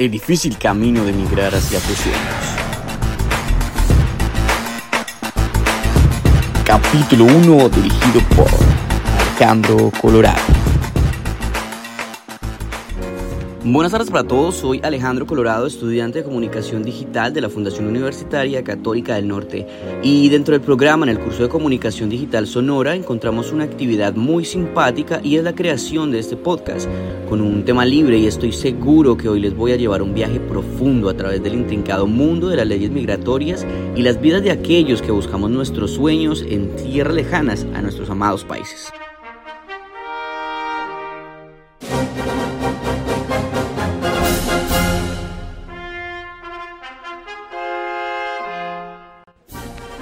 el difícil camino de migrar hacia tus sueños. Capítulo 1 dirigido por Alejandro Colorado. Buenas tardes para todos, soy Alejandro Colorado, estudiante de Comunicación Digital de la Fundación Universitaria Católica del Norte. Y dentro del programa, en el curso de Comunicación Digital Sonora, encontramos una actividad muy simpática y es la creación de este podcast, con un tema libre y estoy seguro que hoy les voy a llevar un viaje profundo a través del intrincado mundo de las leyes migratorias y las vidas de aquellos que buscamos nuestros sueños en tierras lejanas a nuestros amados países.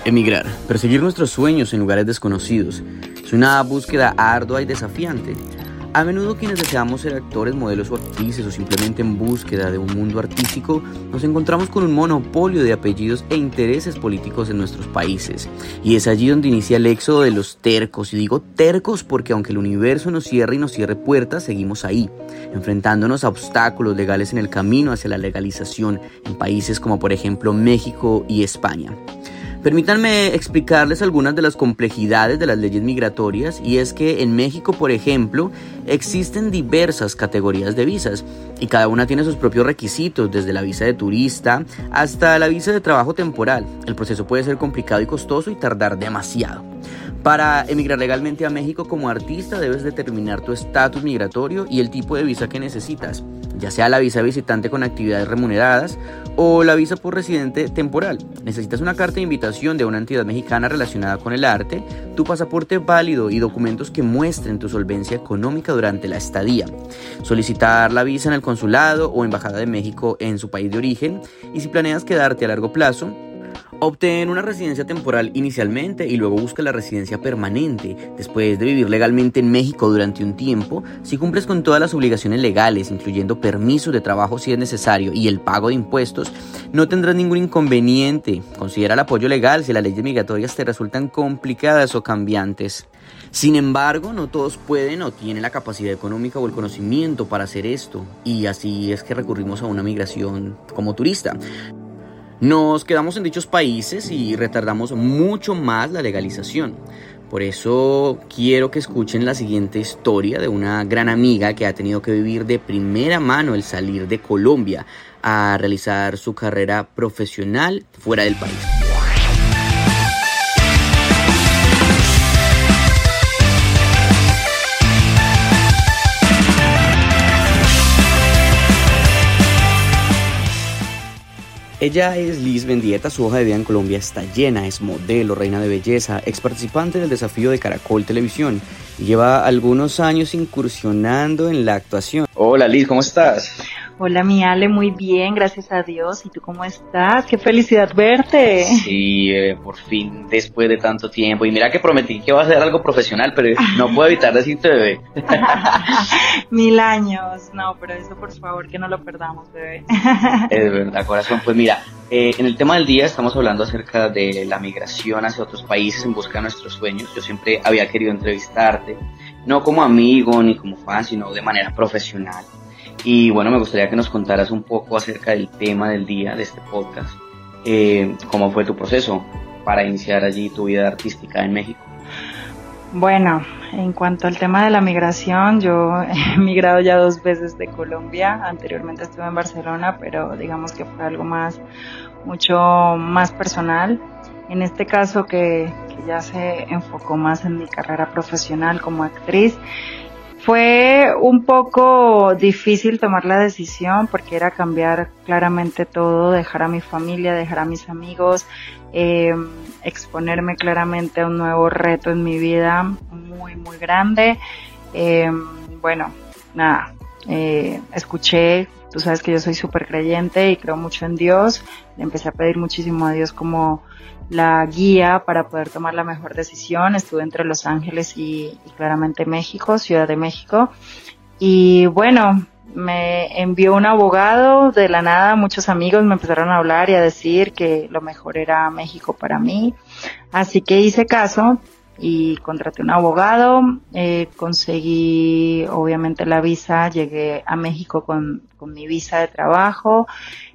Emigrar, perseguir nuestros sueños en lugares desconocidos, es una búsqueda ardua y desafiante. A menudo quienes deseamos ser actores, modelos o actrices o simplemente en búsqueda de un mundo artístico, nos encontramos con un monopolio de apellidos e intereses políticos en nuestros países. Y es allí donde inicia el éxodo de los tercos. Y digo tercos porque aunque el universo nos cierre y nos cierre puertas, seguimos ahí, enfrentándonos a obstáculos legales en el camino hacia la legalización en países como por ejemplo México y España. Permítanme explicarles algunas de las complejidades de las leyes migratorias y es que en México, por ejemplo, existen diversas categorías de visas y cada una tiene sus propios requisitos, desde la visa de turista hasta la visa de trabajo temporal. El proceso puede ser complicado y costoso y tardar demasiado. Para emigrar legalmente a México como artista debes determinar tu estatus migratorio y el tipo de visa que necesitas, ya sea la visa visitante con actividades remuneradas o la visa por residente temporal. Necesitas una carta de invitación de una entidad mexicana relacionada con el arte, tu pasaporte válido y documentos que muestren tu solvencia económica durante la estadía. Solicitar la visa en el consulado o embajada de México en su país de origen y si planeas quedarte a largo plazo, Obtén una residencia temporal inicialmente y luego busca la residencia permanente. Después de vivir legalmente en México durante un tiempo, si cumples con todas las obligaciones legales, incluyendo permisos de trabajo si es necesario y el pago de impuestos, no tendrás ningún inconveniente. Considera el apoyo legal si las leyes migratorias te resultan complicadas o cambiantes. Sin embargo, no todos pueden o tienen la capacidad económica o el conocimiento para hacer esto, y así es que recurrimos a una migración como turista. Nos quedamos en dichos países y retardamos mucho más la legalización. Por eso quiero que escuchen la siguiente historia de una gran amiga que ha tenido que vivir de primera mano el salir de Colombia a realizar su carrera profesional fuera del país. Ella es Liz Mendieta, su hoja de vida en Colombia está llena, es modelo, reina de belleza, ex participante del desafío de Caracol Televisión y lleva algunos años incursionando en la actuación. Hola Liz, ¿cómo estás? Hola, mi Ale, muy bien, gracias a Dios. ¿Y tú cómo estás? Qué felicidad verte. Sí, eh, por fin, después de tanto tiempo. Y mira que prometí que iba a hacer algo profesional, pero no puedo evitar decirte bebé. Mil años, no, pero eso por favor que no lo perdamos, bebé. es verdad, corazón. Pues mira, eh, en el tema del día estamos hablando acerca de la migración hacia otros países en busca de nuestros sueños. Yo siempre había querido entrevistarte, no como amigo ni como fan, sino de manera profesional. Y bueno, me gustaría que nos contaras un poco acerca del tema del día de este podcast. Eh, ¿Cómo fue tu proceso para iniciar allí tu vida artística en México? Bueno, en cuanto al tema de la migración, yo he migrado ya dos veces de Colombia. Anteriormente estuve en Barcelona, pero digamos que fue algo más, mucho más personal. En este caso que, ya se enfocó más en mi carrera profesional como actriz, fue un poco difícil tomar la decisión porque era cambiar claramente todo, dejar a mi familia, dejar a mis amigos, eh, exponerme claramente a un nuevo reto en mi vida muy, muy grande. Eh, bueno, nada, eh, escuché, tú sabes que yo soy súper creyente y creo mucho en Dios, le empecé a pedir muchísimo a Dios como la guía para poder tomar la mejor decisión. Estuve entre Los Ángeles y, claramente México, Ciudad de México. Y bueno, me envió un abogado de la nada, muchos amigos me empezaron a hablar y a decir que lo mejor era México para mí. Así que hice caso y contraté un abogado, eh, conseguí obviamente la visa, llegué a México con, con mi visa de trabajo,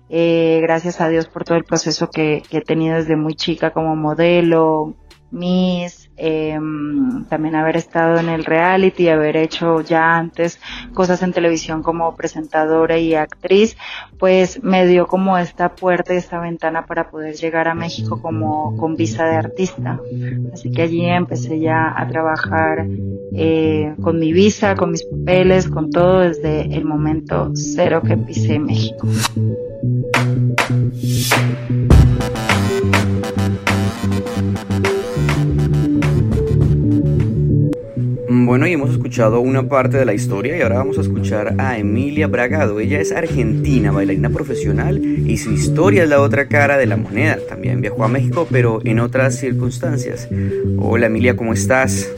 eh, gracias a Dios por todo el proceso que, que he tenido desde muy chica como modelo, Miss, eh, también haber estado en el reality, haber hecho ya antes cosas en televisión como presentadora y actriz, pues me dio como esta puerta y esta ventana para poder llegar a México como con visa de artista. Así que allí empecé ya a trabajar eh, con mi visa, con mis papeles, con todo desde el momento cero que pisé México. Hemos escuchado una parte de la historia y ahora vamos a escuchar a Emilia Bragado. Ella es argentina, bailarina profesional y su historia es la otra cara de la moneda. También viajó a México, pero en otras circunstancias. Hola Emilia, ¿cómo estás?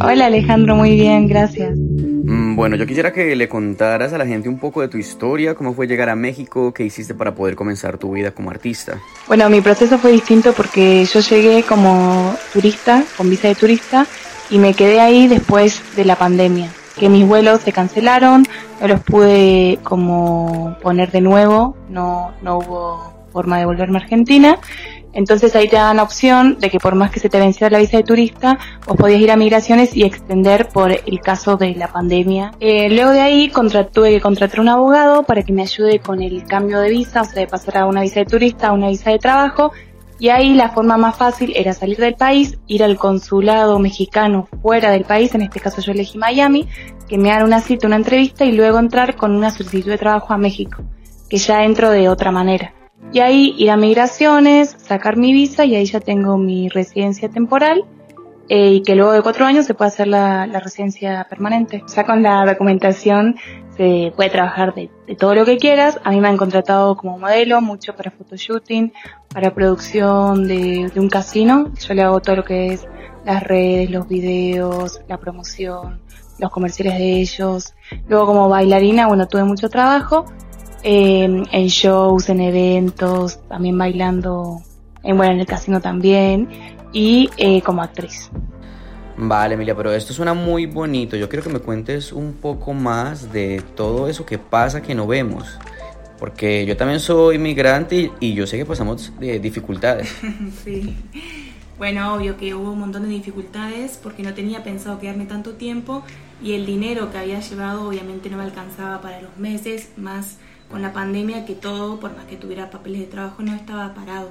Hola Alejandro, muy bien, gracias. Mm, bueno, yo quisiera que le contaras a la gente un poco de tu historia, cómo fue llegar a México, qué hiciste para poder comenzar tu vida como artista. Bueno, mi proceso fue distinto porque yo llegué como turista, con visa de turista, y me quedé ahí después de la pandemia, que mis vuelos se cancelaron, no los pude como poner de nuevo, no, no hubo forma de volverme a Argentina. Entonces ahí te dan la opción de que por más que se te venciera la visa de turista, vos podías ir a migraciones y extender por el caso de la pandemia. Eh, luego de ahí tuve que contratar un abogado para que me ayude con el cambio de visa, o sea, de pasar a una visa de turista a una visa de trabajo y ahí la forma más fácil era salir del país, ir al consulado mexicano fuera del país, en este caso yo elegí Miami, que me hagan una cita, una entrevista y luego entrar con una solicitud de trabajo a México, que ya entro de otra manera. Y ahí ir a migraciones, sacar mi visa y ahí ya tengo mi residencia temporal eh, y que luego de cuatro años se puede hacer la, la residencia permanente. Ya con la documentación se puede trabajar de, todo lo que quieras. A mí me han contratado como modelo, mucho para photoshooting, para producción de, un casino. Yo le hago todo lo que es las redes, los videos, la promoción, los comerciales de ellos. Luego como bailarina, bueno, tuve mucho trabajo eh, en shows, en eventos, también bailando, en, bueno, en el casino también y eh, como actriz. Vale, Emilia, pero esto suena muy bonito. Yo quiero que me cuentes un poco más de todo eso que pasa que no vemos. Porque yo también soy migrante y, yo sé que pasamos de dificultades. sí. Bueno, obvio que hubo un montón de dificultades porque no tenía pensado quedarme tanto tiempo y el dinero que había llevado obviamente no me alcanzaba para los meses, más con la pandemia que todo, por más que tuviera papeles de trabajo, no estaba parado.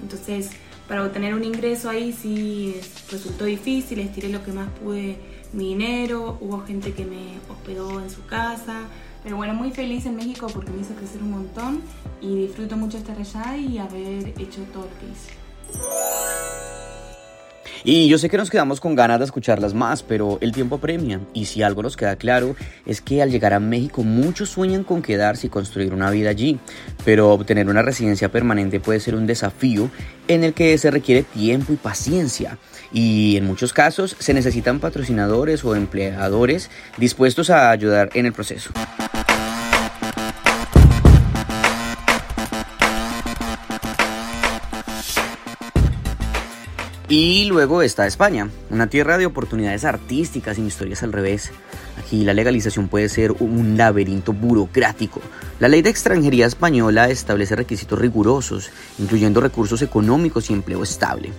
Entonces para obtener un ingreso ahí sí resultó difícil, estiré lo que más pude mi dinero, hubo gente que me hospedó en su casa, pero bueno, muy feliz en México porque me hizo crecer un montón y disfruto mucho estar allá y haber hecho todo lo que hice. Y yo sé que nos quedamos con ganas de escucharlas más, pero el tiempo apremia. Y si algo nos queda claro es que al llegar a México muchos sueñan con quedarse y construir una vida allí, pero obtener una residencia permanente puede ser un desafío en el que se requiere tiempo y paciencia. Y en muchos casos se necesitan patrocinadores o empleadores dispuestos a ayudar en el proceso. Y luego está España, una tierra de oportunidades artísticas y historias al revés. Aquí la legalización puede ser un laberinto burocrático. La ley de extranjería española establece requisitos rigurosos, incluyendo recursos económicos y empleo estable.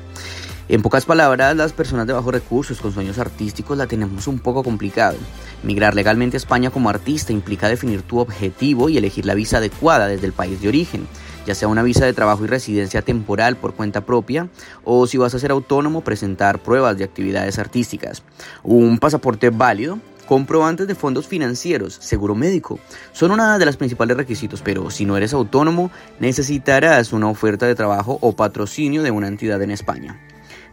En pocas palabras, las personas de bajos recursos con sueños artísticos la tenemos un poco complicado. Migrar legalmente a España como artista implica definir tu objetivo y elegir la visa adecuada desde el país de origen ya sea una visa de trabajo y residencia temporal por cuenta propia o si vas a ser autónomo presentar pruebas de actividades artísticas. Un pasaporte válido comprobantes de fondos financieros, seguro médico, son una de las principales requisitos, pero si no eres autónomo, necesitarás una oferta de trabajo o patrocinio de una entidad en España.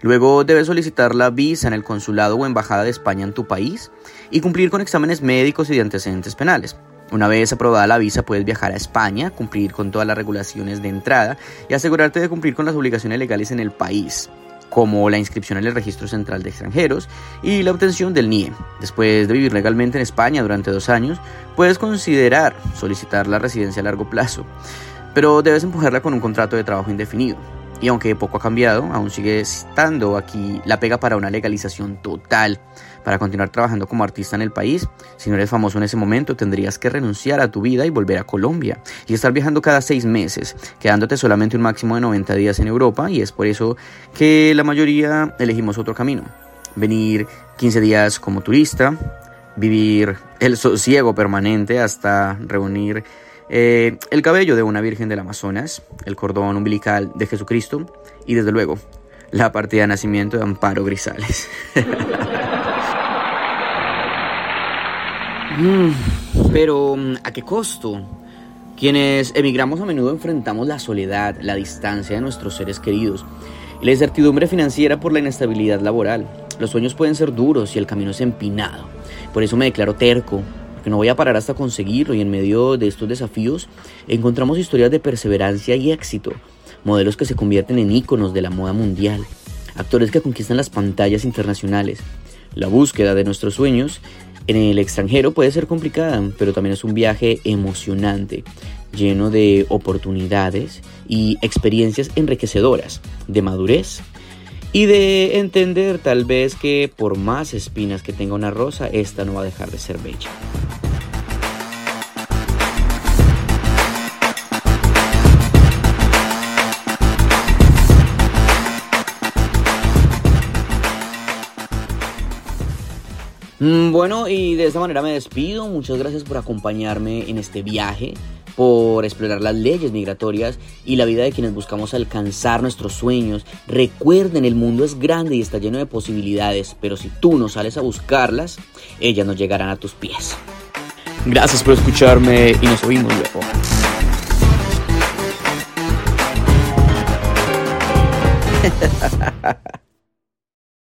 Luego debes solicitar la visa en el consulado o embajada de España en tu país y cumplir con exámenes médicos y de antecedentes penales. Una vez aprobada la visa puedes viajar a España, cumplir con todas las regulaciones de entrada y asegurarte de cumplir con las obligaciones legales en el país, como la inscripción en el Registro Central de Extranjeros y la obtención del NIE. Después de vivir legalmente en España durante dos años, puedes considerar solicitar la residencia a largo plazo, pero debes empujarla con un contrato de trabajo indefinido. Y aunque poco ha cambiado, aún sigue estando aquí la pega para una legalización total. Para continuar trabajando como artista en el país, si no eres famoso en ese momento, tendrías que renunciar a tu vida y volver a Colombia y estar viajando cada seis meses, quedándote solamente un máximo de 90 días en Europa y es por eso que la mayoría elegimos otro camino. Venir 15 días como turista, vivir el sosiego permanente hasta reunir eh, el cabello de una Virgen del Amazonas, el cordón umbilical de Jesucristo y desde luego la partida de nacimiento de Amparo Grisales. Mm, pero ¿a qué costo? Quienes emigramos a menudo enfrentamos la soledad, la distancia de nuestros seres queridos la incertidumbre financiera por la inestabilidad laboral. Los sueños pueden ser duros y el camino es empinado. Por eso me declaro terco, que no voy a parar hasta conseguirlo y en medio de estos desafíos encontramos historias de perseverancia y éxito, modelos que se convierten en íconos de la moda mundial, actores que conquistan las pantallas internacionales. La búsqueda de nuestros sueños en el extranjero puede ser complicada, pero también es un viaje emocionante, lleno de oportunidades y experiencias enriquecedoras, de madurez y de entender tal vez que por más espinas que tenga una rosa, esta no va a dejar de ser bella. Bueno, y de esta manera me despido. Muchas gracias por acompañarme en este viaje, por explorar las leyes migratorias y la vida de quienes buscamos alcanzar nuestros sueños. Recuerden, el mundo es grande y está lleno de posibilidades, pero si tú no sales a buscarlas, ellas no llegarán a tus pies. Gracias por escucharme y nos oímos luego.